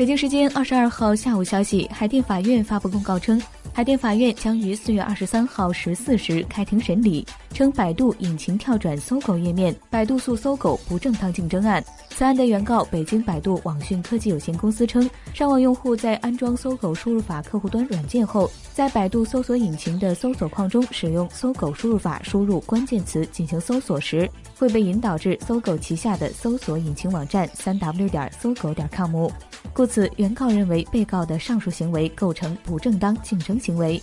北京时间二十二号下午消息，海淀法院发布公告称。海淀法院将于四月二十三号十四时开庭审理，称百度引擎跳转搜狗页面，百度诉搜狗不正当竞争案。此案的原告北京百度网讯科技有限公司称，上网用户在安装搜狗输入法客户端软件后，在百度搜索引擎的搜索框中使用搜狗输入法输入关键词进行搜索时，会被引导至搜狗旗下的搜索引擎网站三 w 点搜狗点 com。故此，原告认为被告的上述行为构成不正当竞争行为。